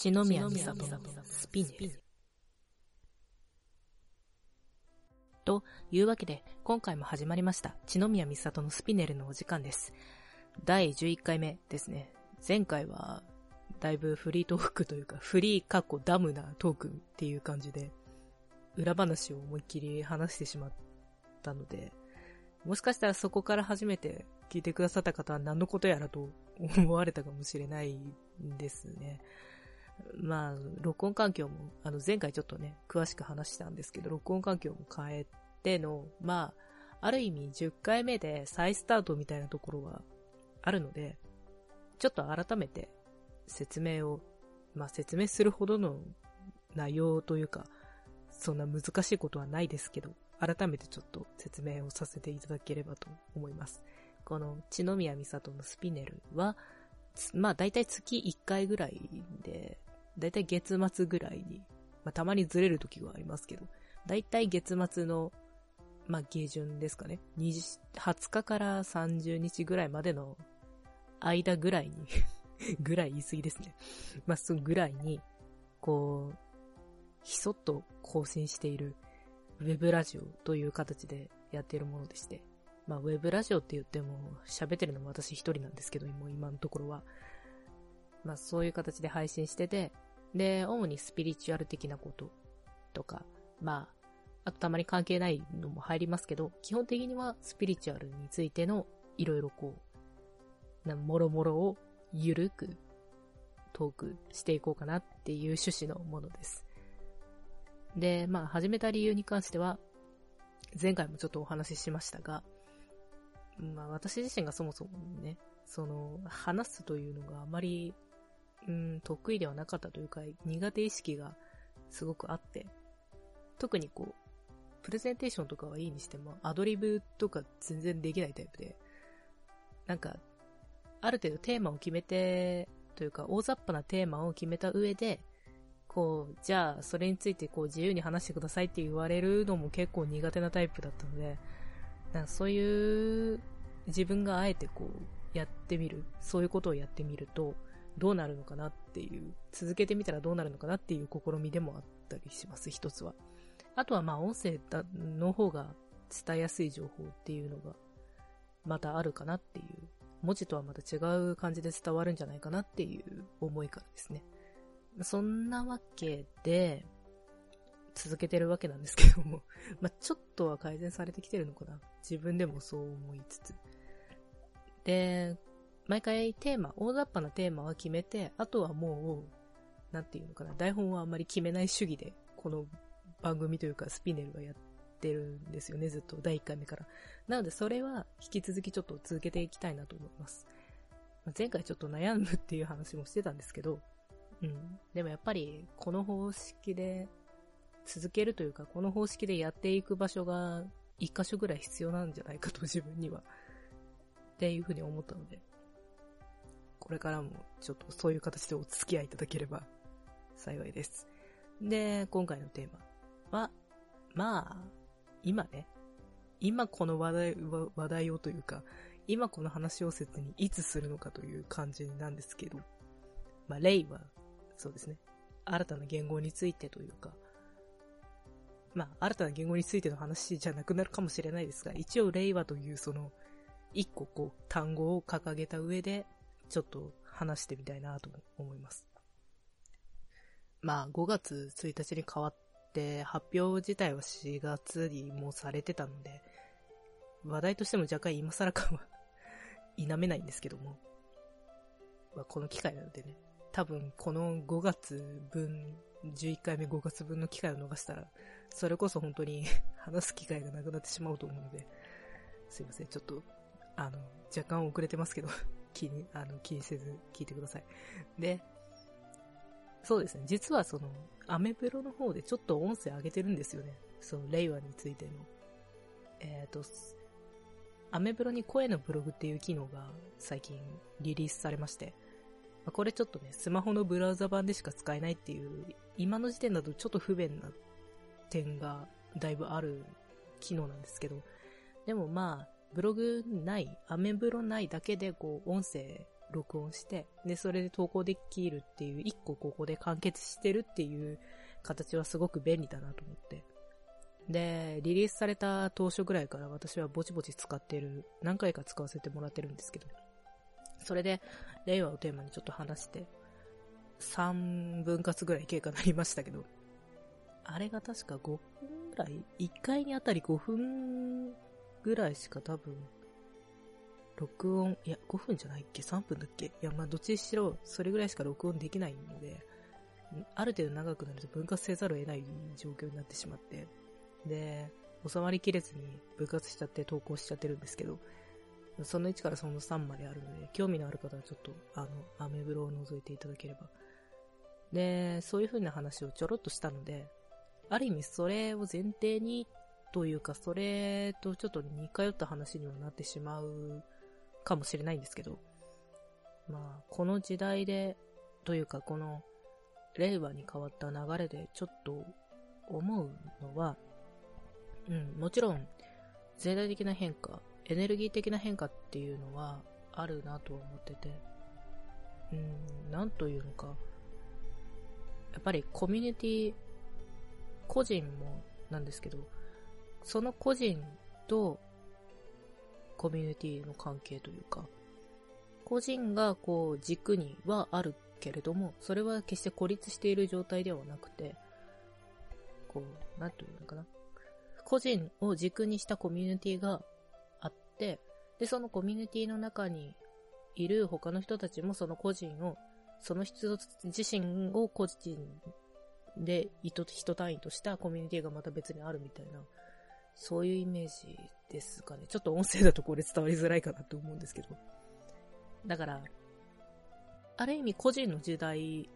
血の宮美里のスピネル。というわけで、今回も始まりました、血の宮美里のスピネルのお時間です。第11回目ですね。前回は、だいぶフリートークというか、フリーかっこダムなトークっていう感じで、裏話を思いっきり話してしまったので、もしかしたらそこから初めて聞いてくださった方は何のことやらと思われたかもしれないんですね。まあ、録音環境も、あの前回ちょっとね、詳しく話したんですけど、録音環境も変えての、まあ、ある意味10回目で再スタートみたいなところはあるので、ちょっと改めて説明を、まあ説明するほどの内容というか、そんな難しいことはないですけど、改めてちょっと説明をさせていただければと思います。この、千宮美里のスピネルは、まあ大体月1回ぐらいで、大体月末ぐらいに、まあたまにずれる時はありますけど、大体月末の、まあ下旬ですかね。20日から30日ぐらいまでの間ぐらいに ぐらい言い過ぎですね。まあそのぐらいに、こう、ひそっと更新しているウェブラジオという形でやっているものでして、まあ、ウェブラジオって言っても、喋ってるのも私一人なんですけど、今のところは。まあ、そういう形で配信してて、で、主にスピリチュアル的なこととか、まあ、あとたまに関係ないのも入りますけど、基本的にはスピリチュアルについてのいろいろこう、な、もろもろをゆるくトークしていこうかなっていう趣旨のものです。で、まあ、始めた理由に関しては、前回もちょっとお話ししましたが、まあ、私自身がそもそもね、その、話すというのがあまり、うん、得意ではなかったというか、苦手意識がすごくあって、特にこう、プレゼンテーションとかはいいにしても、アドリブとか全然できないタイプで、なんか、ある程度テーマを決めて、というか、大雑把なテーマを決めた上で、こう、じゃあ、それについてこう自由に話してくださいって言われるのも結構苦手なタイプだったので、なんかそういう自分があえてこうやってみる、そういうことをやってみるとどうなるのかなっていう、続けてみたらどうなるのかなっていう試みでもあったりします、一つは。あとはまあ音声の方が伝えやすい情報っていうのがまたあるかなっていう、文字とはまた違う感じで伝わるんじゃないかなっていう思いからですね。そんなわけで、続けてるわけなんですけども まあ、ちょっとは改善されてきてるのかな。自分でもそう思いつつ。で、毎回テーマ、大雑把なテーマは決めて、あとはもう、なんていうのかな、台本はあんまり決めない主義で、この番組というかスピネルはやってるんですよね、ずっと第1回目から。なのでそれは引き続きちょっと続けていきたいなと思います。前回ちょっと悩むっていう話もしてたんですけど、うん。でもやっぱり、この方式で続けるというか、この方式でやっていく場所が一箇所ぐらい必要なんじゃないかと自分には、っていうふうに思ったので、これからもちょっとそういう形でお付き合いいただければ 幸いです。で、今回のテーマは、まあ、今ね、今この話題話題をというか、今この話をせずにいつするのかという感じなんですけど、まあ、例はそうですね。新たな言語についてというか、まあ、新たな言語についての話じゃなくなるかもしれないですが、一応令和というその、一個こう、単語を掲げた上で、ちょっと話してみたいなと思います。まあ、5月1日に変わって、発表自体は4月にもされてたので、話題としても若干今更感は否めないんですけども、まあ、この機会なのでね、多分この5月分、11回目5月分の機会を逃したら、それこそ本当に 話す機会がなくなってしまうと思うので、すいません、ちょっと、あの、若干遅れてますけど。気に、あの、気にせず聞いてください。で、そうですね、実はその、アメブロの方でちょっと音声上げてるんですよね。その、令和についての。えっ、ー、と、アメブロに声のブログっていう機能が最近リリースされまして、これちょっとね、スマホのブラウザ版でしか使えないっていう、今の時点だとちょっと不便な点がだいぶある機能なんですけど、でもまあ、ブログない、アメブロないだけでこう、音声録音して、で、それで投稿できるっていう、一個ここで完結してるっていう形はすごく便利だなと思って。で、リリースされた当初ぐらいから私はぼちぼち使ってる、何回か使わせてもらってるんですけど、それで、令和をテーマにちょっと話して、3分割ぐらい経過になりましたけど、あれが確か5分ぐらい ?1 回にあたり5分ぐらいしか多分、録音、いや、5分じゃないっけ ?3 分だっけ？いや、まあ、どっちにしろ、それぐらいしか録音できないので、ある程度長くなると分割せざるを得ない状況になってしまって、で、収まりきれずに分割しちゃって投稿しちゃってるんですけど、その1からその3まであるので、興味のある方はちょっと、あの、アメブロを覗いていただければ。で、そういう風な話をちょろっとしたので、ある意味それを前提にというか、それとちょっと似通った話にはなってしまうかもしれないんですけど、まあ、この時代で、というかこの令和に変わった流れでちょっと思うのは、うん、もちろん、全体的な変化、エネルギー的な変化っていうのはあるなと思ってて、うん、なんというのか、やっぱりコミュニティ、個人もなんですけど、その個人とコミュニティの関係というか、個人がこう軸にはあるけれども、それは決して孤立している状態ではなくて、こう、なんというのかな。個人を軸にしたコミュニティがあって、で、そのコミュニティの中にいる他の人たちもその個人を、その人自身を個人で人人単位としたコミュニティがまた別にあるみたいな、そういうイメージですかね。ちょっと音声だとこれ伝わりづらいかなと思うんですけど。だから、ある意味個人の時代、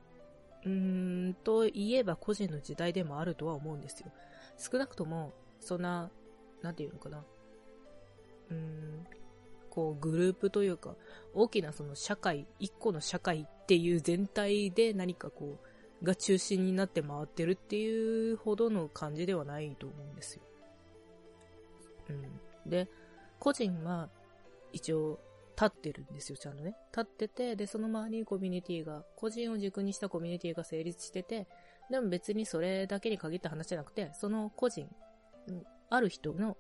うーん、と言えば個人の時代でもあるとは思うんですよ。少なくとも、そんな、なんていうのかな。うーん、こう、グループというか、大きなその社会、一個の社会っていう全体で何かこう、が中心になって回ってるっていうほどの感じではないと思うんですよ。うん。で、個人は一応立ってるんですよ、ちゃんとね。立ってて、で、その周りにコミュニティが、個人を軸にしたコミュニティが成立してて、でも別にそれだけに限った話じゃなくて、その個人、ある人の、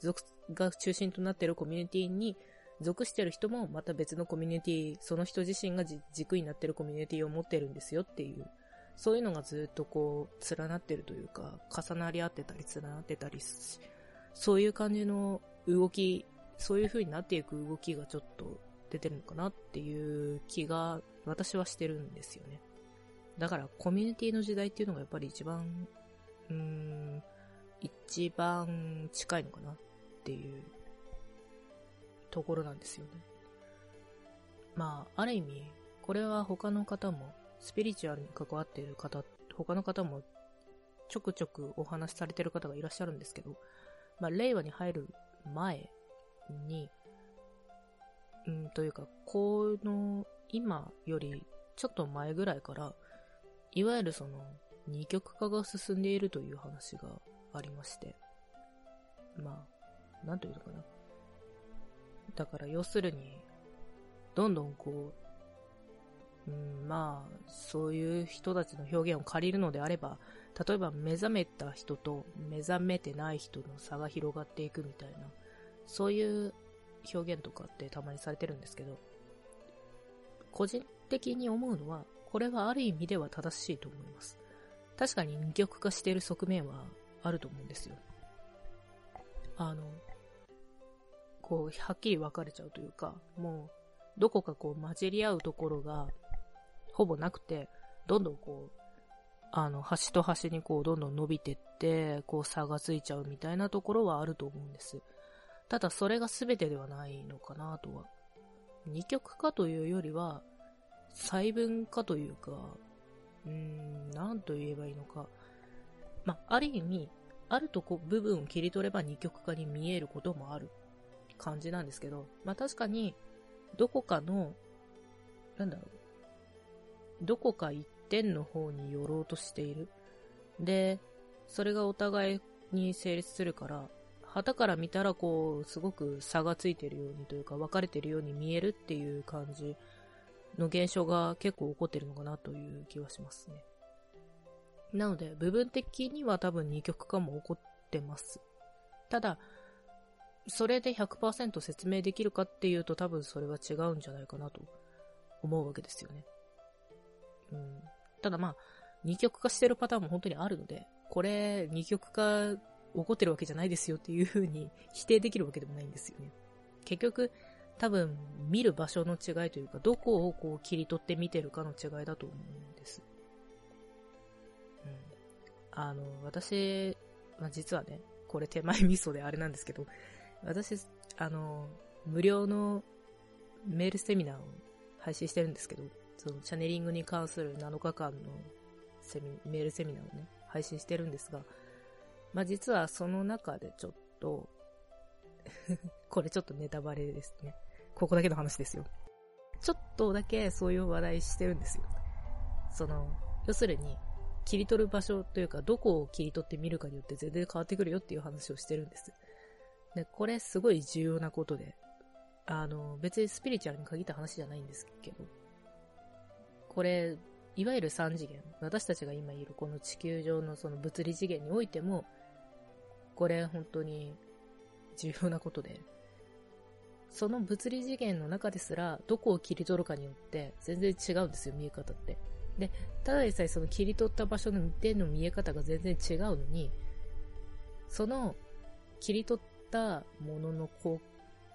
属が中心となってるコミュニティに属してる人もまた別のコミュニティ、その人自身が軸になってるコミュニティを持ってるんですよっていう、そういうのがずっとこう、連なってるというか、重なり合ってたり連なってたりしそういう感じの動きそういう風になっていく動きがちょっと出てるのかなっていう気が私はしてるんですよね。だからコミュニティの時代っていうのがやっぱり一番、うーん、一番近いのかなっていうところなんですよね。まあ、ある意味、これは他の方も、スピリチュアルに関わっている方、他の方もちょくちょくお話しされてる方がいらっしゃるんですけど、まあ、令和に入る前に、うん、というか、この、今よりちょっと前ぐらいから、いわゆるその、二極化が進んでいるという話がありまして、まあ、なんというのかな。だから要するに、どんどんこう、うん、まあ、そういう人たちの表現を借りるのであれば、例えば目覚めた人と目覚めてない人の差が広がっていくみたいな、そういう表現とかってたまにされてるんですけど、個人的に思うのは、これはある意味では正しいと思います。確かに二極化している側面はあると思うんですよ。あの、こう、はっきり分かれちゃうというか、もう、どこかこう混じり合うところが、ほぼなくて、どんどんこう、あの、端と端にこう、どんどん伸びてって、こう、差がついちゃうみたいなところはあると思うんです。ただそれが全てではないのかなとは。二極化というよりは、細分化というか、うーん、なんと言えばいいのか。まあ、ある意味、あるとこ部分を切り取れば二極化に見えることもある感じなんですけど、まあ確かに、どこかの、なんだろう、どこか一点の方に寄ろうとしている。で、それがお互いに成立するから、旗から見たらこう、すごく差がついてるようにというか、分かれてるように見えるっていう感じの現象が結構起こってるのかなという気はしますね。なので、部分的には多分二極化も起こってます。ただ、それで100%説明できるかっていうと多分それは違うんじゃないかなと思うわけですよね。うん。ただまあ、二極化してるパターンも本当にあるので、これ二極化起こってるわけじゃないですよっていう風に否定できるわけでもないんですよね。結局、多分見る場所の違いというか、どこをこう切り取って見てるかの違いだと思うんです。うん。あの、私、まあ、実はね、これ手前味噌であれなんですけど、私、あの、無料のメールセミナーを配信してるんですけど、そのチャネリングに関する7日間のセミメールセミナーをね、配信してるんですが、まあ、実はその中でちょっと これちょっとネタバレですね。ここだけの話ですよ。ちょっとだけそういう話題してるんですよ。その、要するに、切り取る場所というか、どこを切り取ってみるかによって全然変わってくるよっていう話をしてるんです。で、これすごい重要なことで、あの、別にスピリチュアルに限った話じゃないんですけど、これ、いわゆる3次元、私たちが今いるこの地球上のその物理次元においても、これ本当に重要なことで、その物理次元の中ですら、どこを切り取るかによって全然違うんですよ、見え方って。で、ただでさえその切り取った場所の点の見え方が全然違うのに、その切り取ったものの光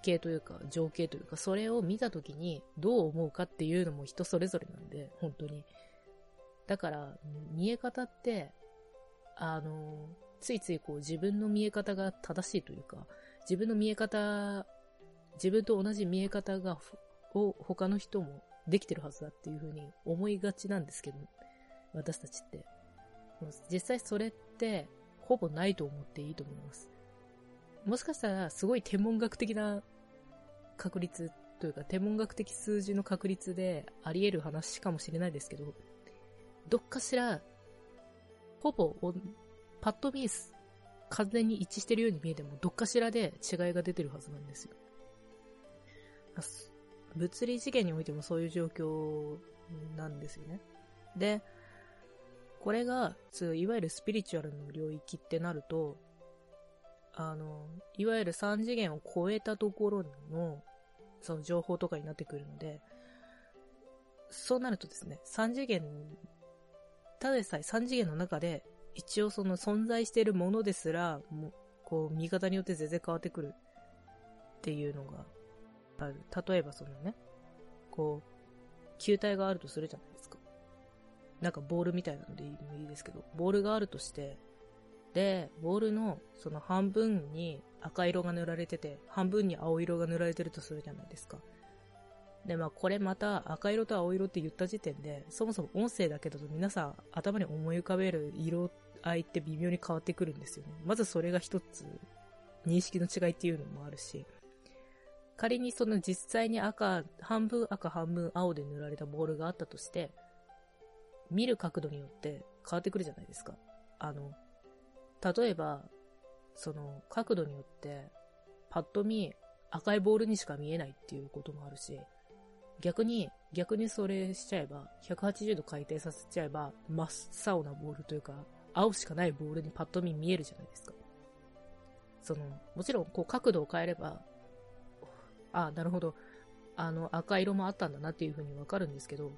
景というか、情景というか、それを見たときにどう思うかっていうのも人それぞれなんで、本当に。だから、見え方って、あの、ついついこう自分の見え方が正しいというか、自分の見え方、自分と同じ見え方が、を他の人もできてるはずだっていうふうに思いがちなんですけど、私たちって。実際それって、ほぼないと思っていいと思います。もしかしたら、すごい天文学的な確率というか、天文学的数字の確率であり得る話かもしれないですけど、どっかしら、ほぼ、パッと見、完全に一致してるように見えても、どっかしらで違いが出てるはずなんですよ。物理次元においてもそういう状況なんですよね。で、これが、いわゆるスピリチュアルの領域ってなると、あの、いわゆる3次元を超えたところの、その情報とかになってくるので、そうなるとですね、3次元ただでさえ3次元の中で、一応その存在しているものですら、もう、こう、見方によって全然変わってくるっていうのがある。例えばそのね、こう、球体があるとするじゃないですか。なんかボールみたいなのでいいですけど、ボールがあるとして、で、ボールのその半分に赤色が塗られてて、半分に青色が塗られてるとするじゃないですか。で、まあこれまた赤色と青色って言った時点で、そもそも音声だけだと皆さん頭に思い浮かべる色合いって微妙に変わってくるんですよね。まずそれが一つ認識の違いっていうのもあるし、仮にその実際に赤、半分赤半分青で塗られたボールがあったとして、見る角度によって変わってくるじゃないですか。あの、例えば、その角度によって、パッと見赤いボールにしか見えないっていうこともあるし、逆に、逆にそれしちゃえば、180度回転させちゃえば、真っ青なボールというか、青しかないボールにパッと見見えるじゃないですか。その、もちろん、こう角度を変えれば、ああ、なるほど、あの、赤色もあったんだなっていう風にわかるんですけど、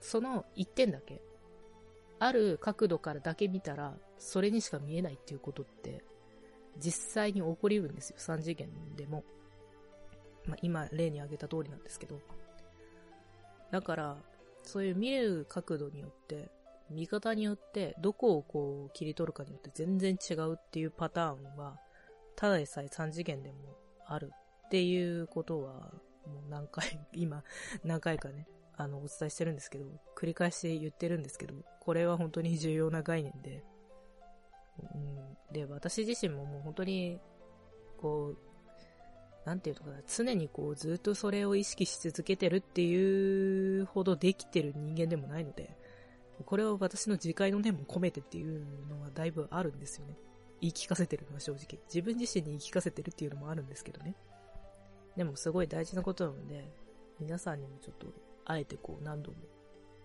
その一点だけ、ある角度からだけ見たら、それにしか見えないっていうことって、実際に起こりうるんですよ、3次元でも。まあ、今、例に挙げた通りなんですけど。だから、そういう見る角度によって、見方によって、どこをこう切り取るかによって全然違うっていうパターンは、ただでさえ3次元でもあるっていうことは、もう何回、今、何回かね、あの、お伝えしてるんですけど、繰り返し言ってるんですけど、これは本当に重要な概念で、うん、で、私自身ももう本当に、こう、なんていうのかな、常にこうずっとそれを意識し続けてるっていうほどできてる人間でもないので、これは私の自戒の念も込めてっていうのはだいぶあるんですよね。言い聞かせてるのは正直。自分自身に言い聞かせてるっていうのもあるんですけどね。でもすごい大事なことなので、皆さんにもちょっと、あえてこう何度も、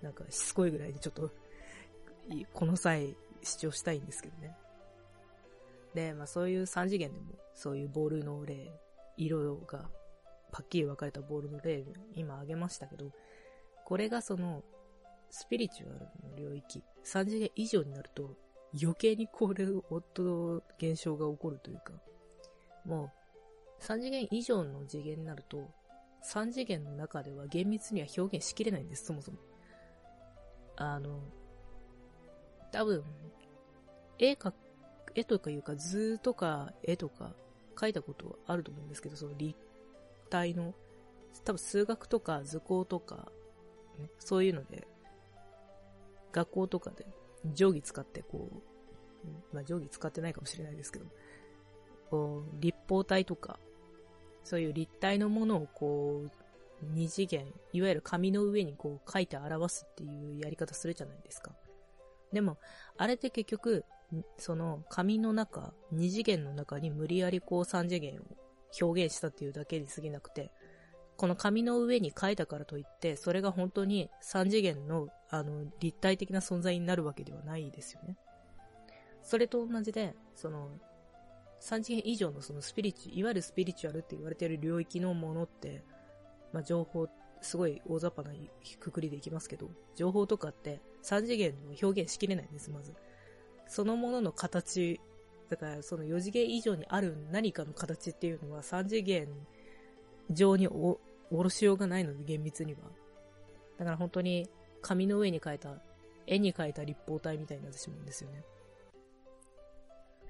なんかしつこいぐらいにちょっと、この際主張したいんですけどね。で、まあそういう3次元でも、そういうボールの例、色がパッキリ分かれたボールの例、今挙げましたけど、これがその、スピリチュアルの領域、3次元以上になると、余計にこれ、夫の現象が起こるというか、もう、3次元以上の次元になると、3次元の中では厳密には表現しきれないんです、そもそも。あの、多分、絵か、絵とかいうか図とか絵とか描いたことあると思うんですけど、その立体の、多分数学とか図工とか、ね、そういうので、学校とかで定規使ってこう、まあ定規使ってないかもしれないですけど、こう、立方体とか、そういう立体のものをこう、二次元、いわゆる紙の上にこう書いて表すっていうやり方するじゃないですか。でも、あれって結局、その紙の中、二次元の中に無理やりこう三次元を表現したっていうだけに過ぎなくて、この紙の上に書いたからといって、それが本当に三次元の、あの、立体的な存在になるわけではないですよね。それと同じで、その、三次元以上のそのスピリチュ、いわゆるスピリチュアルって言われている領域のものって、まあ、情報、すごい大雑把なくくりでいきますけど、情報とかって三次元の表現しきれないんです、まず。そのものの形、だからその4次元以上にある何かの形っていうのは3次元上にお、おろしようがないので、厳密には。だから本当に紙の上に描いた、絵に描いた立方体みたいになってしまうんですよね。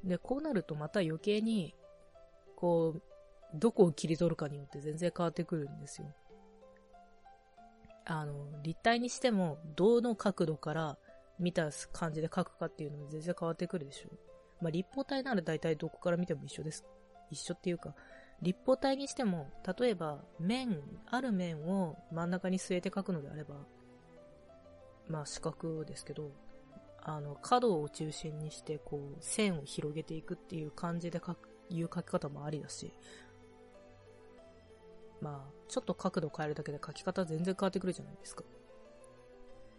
で、こうなるとまた余計に、こう、どこを切り取るかによって全然変わってくるんですよ。あの、立体にしても、どの角度から見た感じで描くかっていうのも全然変わってくるでしょ。まあ、立方体なら大体どこから見ても一緒です。一緒っていうか、立方体にしても、例えば、面、ある面を真ん中に据えて描くのであれば、まあ四角ですけど、あの、角を中心にして、こう、線を広げていくっていう感じで描く、いう描き方もありだし、まあ、ちょっと角度変えるだけで描き方全然変わってくるじゃないですか。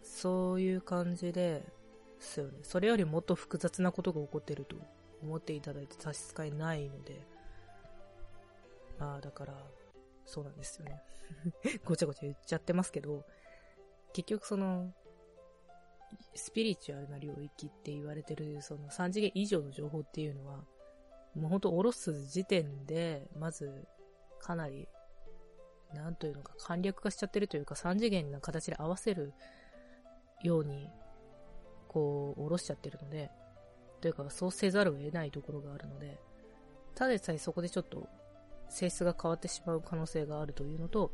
そういう感じで、ですよね。それよりもっと複雑なことが起こってると思っていただいて差し支えないので、まあだから、そうなんですよね。ごちゃごちゃ言っちゃってますけど、結局その、スピリチュアルな領域って言われてる、その3次元以上の情報っていうのは、もうほんと下ろす時点で、まず、かなり、なんというのか、簡略化しちゃってるというか、3次元な形で合わせるように、こう、下ろしちゃってるので、というか、そうせざるを得ないところがあるので、ただでさえそこでちょっと、性質が変わってしまう可能性があるというのと、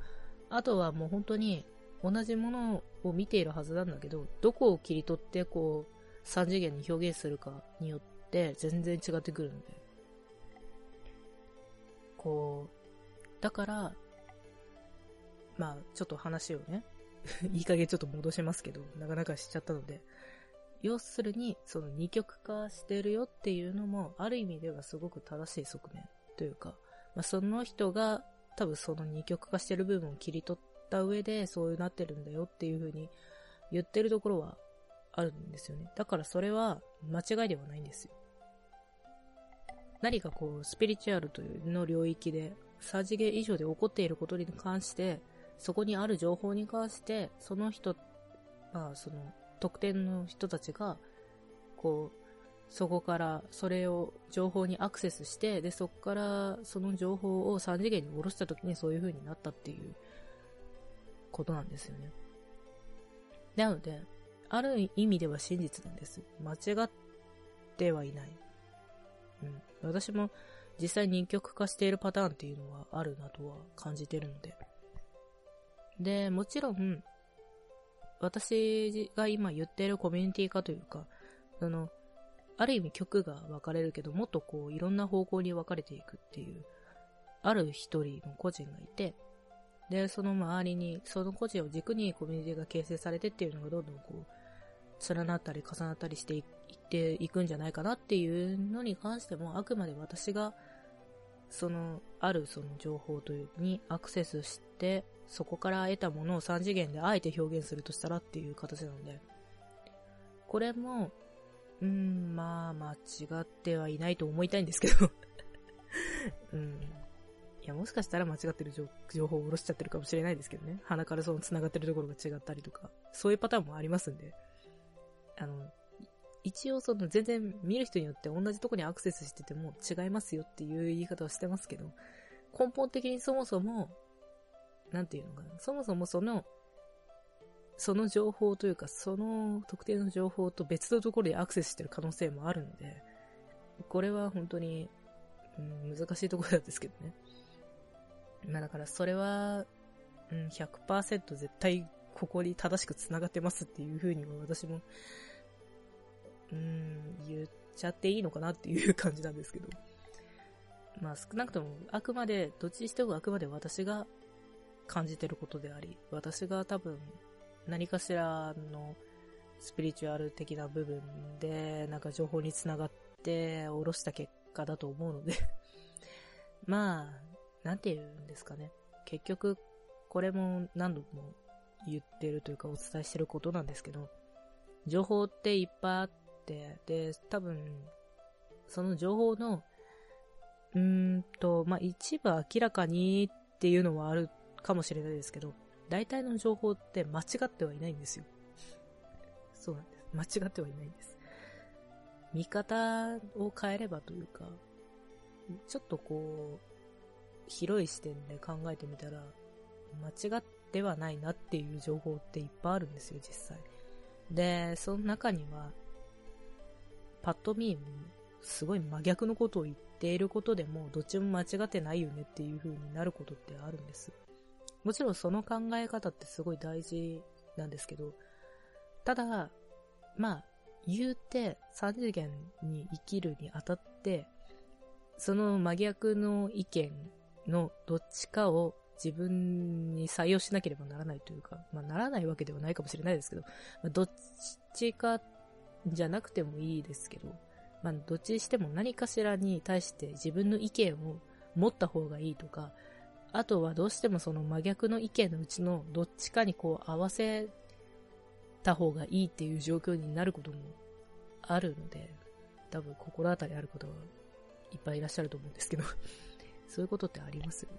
あとはもう本当に同じものを見ているはずなんだけど、どこを切り取ってこう、3次元に表現するかによって全然違ってくるので。こう、だから、まあ、ちょっと話をね、いい加減ちょっと戻しますけど、なかなかしちゃったので、要するに、その二極化してるよっていうのも、ある意味ではすごく正しい側面というか、まあ、その人が多分その二極化してる部分を切り取った上で、そうなってるんだよっていう風に言ってるところはあるんですよね。だからそれは間違いではないんですよ。何かこう、スピリチュアルというの領域で、サージゲ以上で起こっていることに関して、そこにある情報に関して、その人、まあ、その、特典の人たちが、こう、そこから、それを、情報にアクセスして、で、そこから、その情報を3次元に下ろした時にそういう風になったっていうことなんですよね。なので、ある意味では真実なんです。間違ってはいない。うん。私も実際に二極化しているパターンっていうのはあるなとは感じてるので。で、もちろん、私が今言ってるコミュニティ化というか、その、ある意味曲が分かれるけど、もっとこう、いろんな方向に分かれていくっていう、ある一人の個人がいて、で、その周りに、その個人を軸にコミュニティが形成されてっていうのがどんどんこう、連なったり重なったりしていっていくんじゃないかなっていうのに関しても、あくまで私が、その、あるその情報というにアクセスして、そこから得たものを3次元であえて表現するとしたらっていう形なので、これも、うん、まあ、間違ってはいないと思いたいんですけど うん。いや、もしかしたら間違ってる情報を下ろしちゃってるかもしれないですけどね。鼻からその繋がってるところが違ったりとか、そういうパターンもありますんで。あの、一応その全然見る人によって同じとこにアクセスしてても違いますよっていう言い方をしてますけど、根本的にそもそも、なんていうのかな、そもそもその、その情報というか、その特定の情報と別のところでアクセスしてる可能性もあるので、これは本当に、うん、難しいところなんですけどね。まあだからそれは、うん、100%絶対ここに正しく繋がってますっていう風には私も、うん、言っちゃっていいのかなっていう感じなんですけど。まあ少なくとも、あくまで、どっちにしてもあくまで私が感じてることであり、私が多分何かしらのスピリチュアル的な部分で、なんか情報につながって下ろした結果だと思うので まあ、なんて言うんですかね。結局、これも何度も言ってるというかお伝えしてることなんですけど、情報っていっぱいあって、で、多分、その情報の、うーんと、まあ、一部明らかにっていうのはあるかもしれないですけど、大体の情報って間違ってはいないんですよ。そうなんです。間違ってはいないんです。見方を変えればというか、ちょっとこう、広い視点で考えてみたら、間違ってはないなっていう情報っていっぱいあるんですよ、実際。で、その中には、パッと見、すごい真逆のことを言っていることでも、どっちも間違ってないよねっていう風になることってあるんです。もちろんその考え方ってすごい大事なんですけど、ただ、まあ、言うて3次元に生きるにあたって、その真逆の意見のどっちかを自分に採用しなければならないというか、まあ、ならないわけではないかもしれないですけど、まあ、どっちかじゃなくてもいいですけど、まあ、どっちにしても何かしらに対して自分の意見を持った方がいいとか、あとはどうしてもその真逆の意見のうちのどっちかにこう合わせた方がいいっていう状況になることもあるので、多分心当たりある方はいっぱいいらっしゃると思うんですけど。そういうことってありますよね。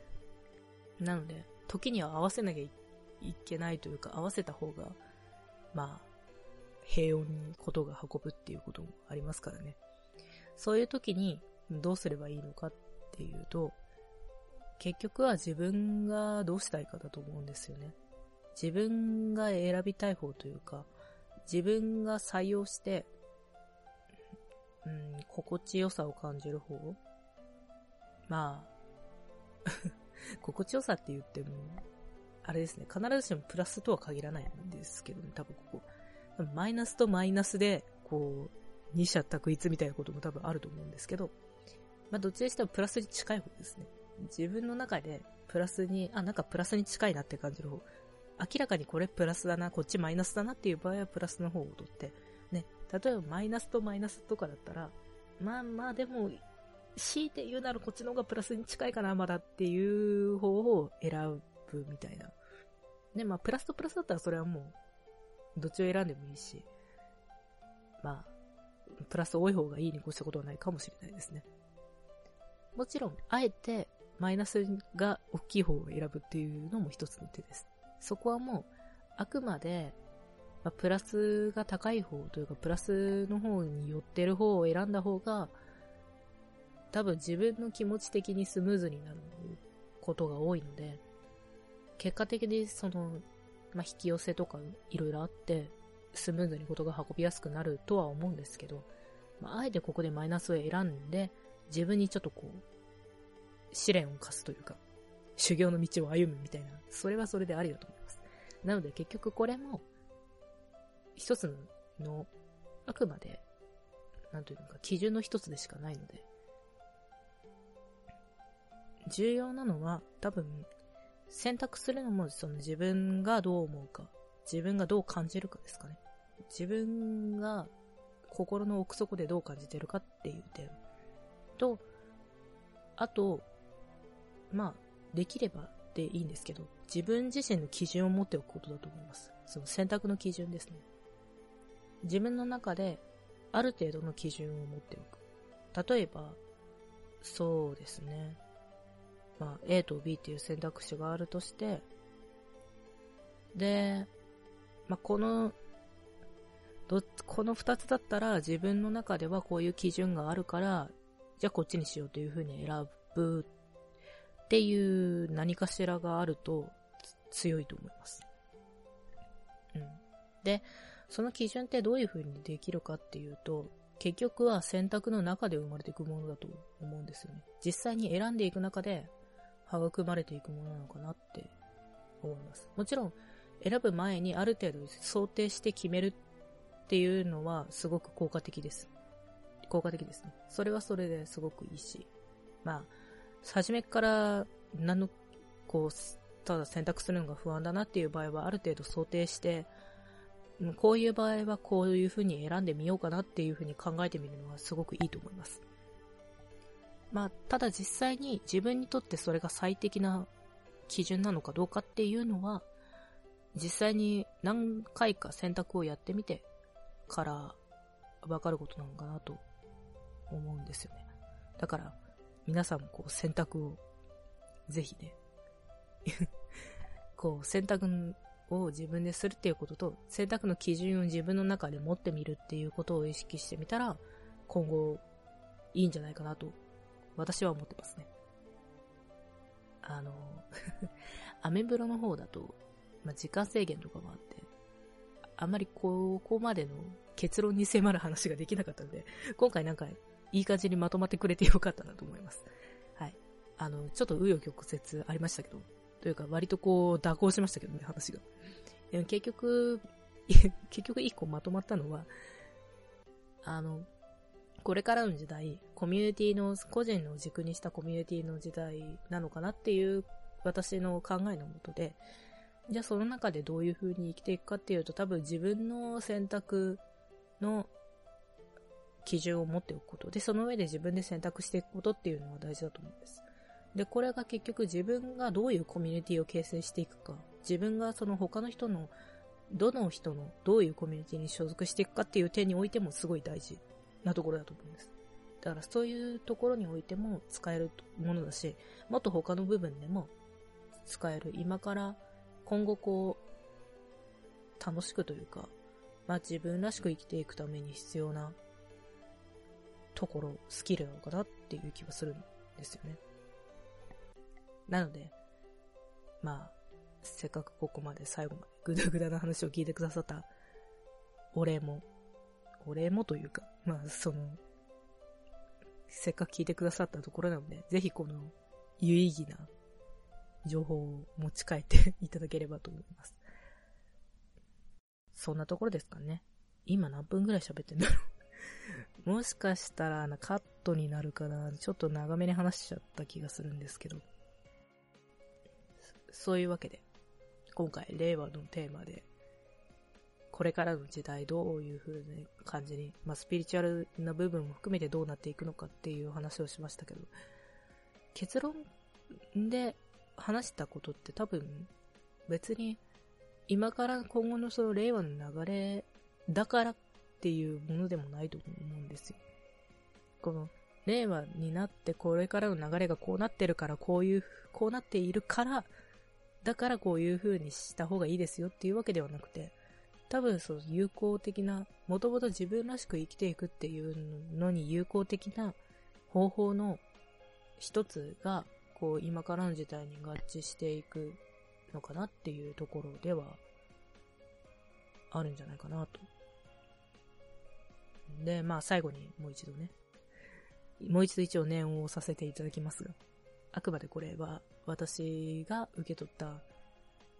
なので、時には合わせなきゃいけないというか、合わせた方が、まあ、平穏にことが運ぶっていうこともありますからね。そういう時にどうすればいいのかっていうと、結局は自分がどうしたいかだと思うんですよね。自分が選びたい方というか、自分が採用して、うん、心地よさを感じる方まあ、心地よさって言っても、あれですね、必ずしもプラスとは限らないんですけどね、多分ここ。マイナスとマイナスで、こう、二者択一みたいなことも多分あると思うんですけど、まあどっちにしてもプラスに近い方ですね。自分の中でプラスに、あ、なんかプラスに近いなって感じる方。明らかにこれプラスだな、こっちマイナスだなっていう場合はプラスの方を取って、ね、例えばマイナスとマイナスとかだったら、まあまあでも強いて言うならこっちの方がプラスに近いかな、まだっていう方を選ぶみたいな。で、まあ、プラスとプラスだったらそれはもう、どっちを選んでもいいし、まあ、プラス多い方がいいに越したことはないかもしれないですね。もちろん、あえて、マイナスが大きい方を選ぶっていうのも一つの手です。そこはもう、あくまで、まあ、プラスが高い方というか、プラスの方に寄ってる方を選んだ方が、多分自分の気持ち的にスムーズになることが多いので、結果的にその、まあ、引き寄せとかいろいろあって、スムーズにことが運びやすくなるとは思うんですけど、まあ、あえてここでマイナスを選んで、自分にちょっとこう、試練を課すというか、修行の道を歩むみたいな、それはそれでありだと思います。なので結局これも、一つの、あくまで、なんというのか、基準の一つでしかないので、重要なのは多分選択するのもその自分がどう思うか、自分がどう感じるかですかね。自分が心の奥底でどう感じてるかっていう点と、あと、まあ、できればでいいんですけど、自分自身の基準を持っておくことだと思います。その選択の基準ですね。自分の中である程度の基準を持っておく。例えば、そうですね。まあ、A と B っていう選択肢があるとして、で、まあ、この、どこの二つだったら自分の中ではこういう基準があるから、じゃあこっちにしようというふうに選ぶっていう何かしらがあると強いと思います。うん。で、その基準ってどういう風にできるかっていうと、結局は選択の中で生まれていくものだと思うんですよね。実際に選んでいく中で育まれていくものなのかなって思います。もちろん、選ぶ前にある程度想定して決めるっていうのはすごく効果的です。効果的ですね。それはそれですごくいいし。まあ、初めから何の、こう、ただ選択するのが不安だなっていう場合はある程度想定してこういう場合はこういう風に選んでみようかなっていう風に考えてみるのはすごくいいと思います。まあ、ただ実際に自分にとってそれが最適な基準なのかどうかっていうのは、実際に何回か選択をやってみてからわかることなのかなと思うんですよね。だから、皆さんもこう選択をぜひね こう選択を自分でするっていうことと、選択の基準を自分の中で持ってみるっていうことを意識してみたら、今後、いいんじゃないかなと、私は思ってますね。あの、アメブロの方だと、まあ、時間制限とかもあって、あんまりここまでの結論に迫る話ができなかったので、今回なんかいい感じにまとまってくれてよかったなと思います。はい。あの、ちょっと紆余曲折ありましたけど、というか割とこう蛇行しましたけどね、話が。でも結局、結局一個まとまったのは、あの、これからの時代、コミュニティの、個人の軸にしたコミュニティの時代なのかなっていう私の考えのもとで、じゃあその中でどういう風に生きていくかっていうと多分自分の選択の基準を持っておくこと。で、その上で自分で選択していくことっていうのは大事だと思うんです。で、これが結局自分がどういうコミュニティを形成していくか、自分がその他の人の、どの人のどういうコミュニティに所属していくかっていう点においてもすごい大事なところだと思うんです。だからそういうところにおいても使えるものだし、もっと他の部分でも使える。今から今後こう、楽しくというか、まあ自分らしく生きていくために必要なところ、スキルなのかなっていう気はするんですよね。なので、まあ、せっかくここまで最後までぐだぐだな話を聞いてくださったお礼も、お礼もというか、まあ、その、せっかく聞いてくださったところなので、ぜひこの有意義な情報を持ち帰っていただければと思います。そんなところですかね。今何分ぐらい喋ってんだろうもしかしたらカットになるかな。ちょっと長めに話しちゃった気がするんですけど。そういうわけで、今回、令和のテーマで、これからの時代どういう風な感じに、まあ、スピリチュアルな部分も含めてどうなっていくのかっていう話をしましたけど、結論で話したことって多分別に今から今後のその令和の流れだからっていうものでもないと思うんですよ。この令和になってこれからの流れがこうなってるからこういう、こうなっているからだからこういう風にした方がいいですよっていうわけではなくて、多分その有効的な、もともと自分らしく生きていくっていうのに有効的な方法の一つが、こう今からの時代に合致していくのかなっていうところでは、あるんじゃないかなと。で、まあ最後にもう一度ね、もう一度一応念をさせていただきますが、あくまでこれは私が受け取った、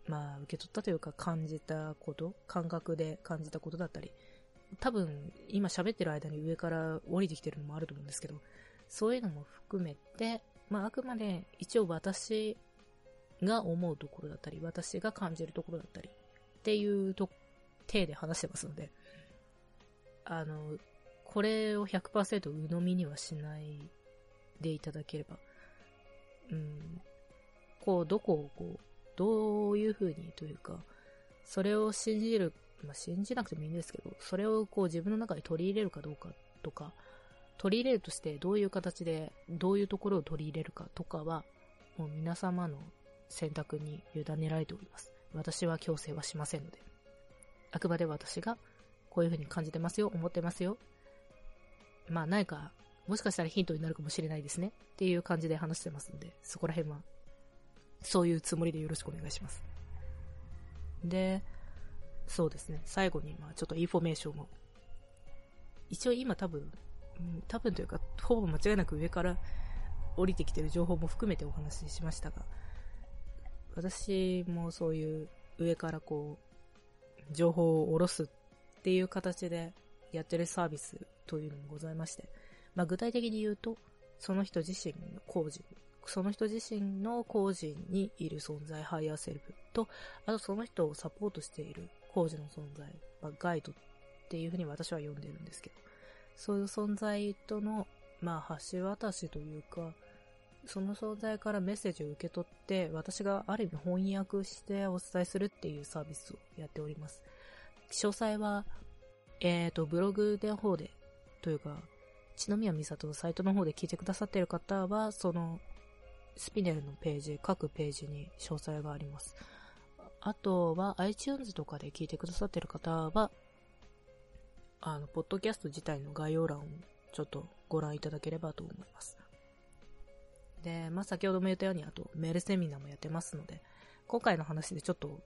まあ、受け取ったというか感じたこと、感覚で感じたことだったり、多分、今喋ってる間に上から降りてきてるのもあると思うんですけど、そういうのも含めて、まあ、あくまで一応私が思うところだったり、私が感じるところだったり、っていうと、体で話してますので、あの、これを100%鵜呑みにはしないでいただければ、うん、こう、どこをこう、どういう風にというか、それを信じる、まあ、信じなくてもいいんですけど、それをこう自分の中に取り入れるかどうかとか、取り入れるとしてどういう形で、どういうところを取り入れるかとかは、もう皆様の選択に委ねられております。私は強制はしませんので。あくまで私がこういう風に感じてますよ、思ってますよ。まあ何か、もしかしたらヒントになるかもしれないですね。っていう感じで話してますんで、そこら辺は、そういうつもりでよろしくお願いします。で、そうですね。最後に、まあちょっとインフォメーションを。一応今多分、うん、多分というか、ほぼ間違いなく上から降りてきてる情報も含めてお話ししましたが、私もそういう上からこう、情報を下ろすっていう形でやってるサービスというのもございまして、まあ、具体的に言うと、その人自身の高次、その人自身の高次にいる存在、ハイヤーセルフと、あとその人をサポートしている高次の存在、まあ、ガイドっていうふうに私は呼んでるんですけど、そういう存在との、まあ、橋渡しというか、その存在からメッセージを受け取って、私がある意味翻訳してお伝えするっていうサービスをやっております。詳細は、えっ、ー、と、ブログの方で、というか、篠宮美里のサイトの方で聞いてくださっている方は、その、スピネルのページ、各ページに詳細があります。あとは iTunes とかで聞いてくださってる方は、あの、ポッドキャスト自体の概要欄をちょっとご覧いただければと思います。で、まあ、先ほども言ったように、あとメールセミナーもやってますので、今回の話でちょっと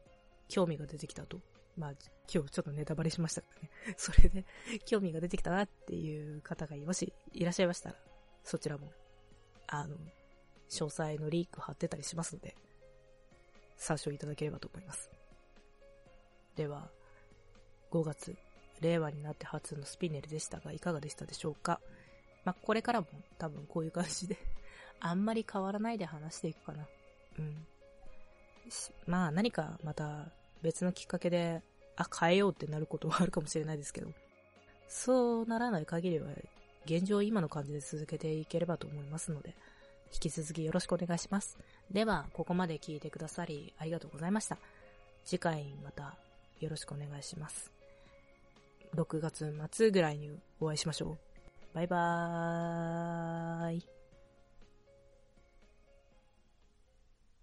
興味が出てきたと。まあ、今日ちょっとネタバレしましたからね。それで興味が出てきたなっていう方がもしいらっしゃいましたら、そちらも、あの、詳細のリーク貼ってたりしますので、参照いただければと思います。では、5月、令和になって初のスピネルでしたが、いかがでしたでしょうか？まあ、これからも多分こういう感じで あんまり変わらないで話していくかな。うん。まあ何かまた別のきっかけで、あ、変えようってなることはあるかもしれないですけど、そうならない限りは、現状今の感じで続けていければと思いますので、引き続きよろしくお願いします。では、ここまで聞いてくださりありがとうございました。次回またよろしくお願いします。6月末ぐらいにお会いしましょう。バイバーイ。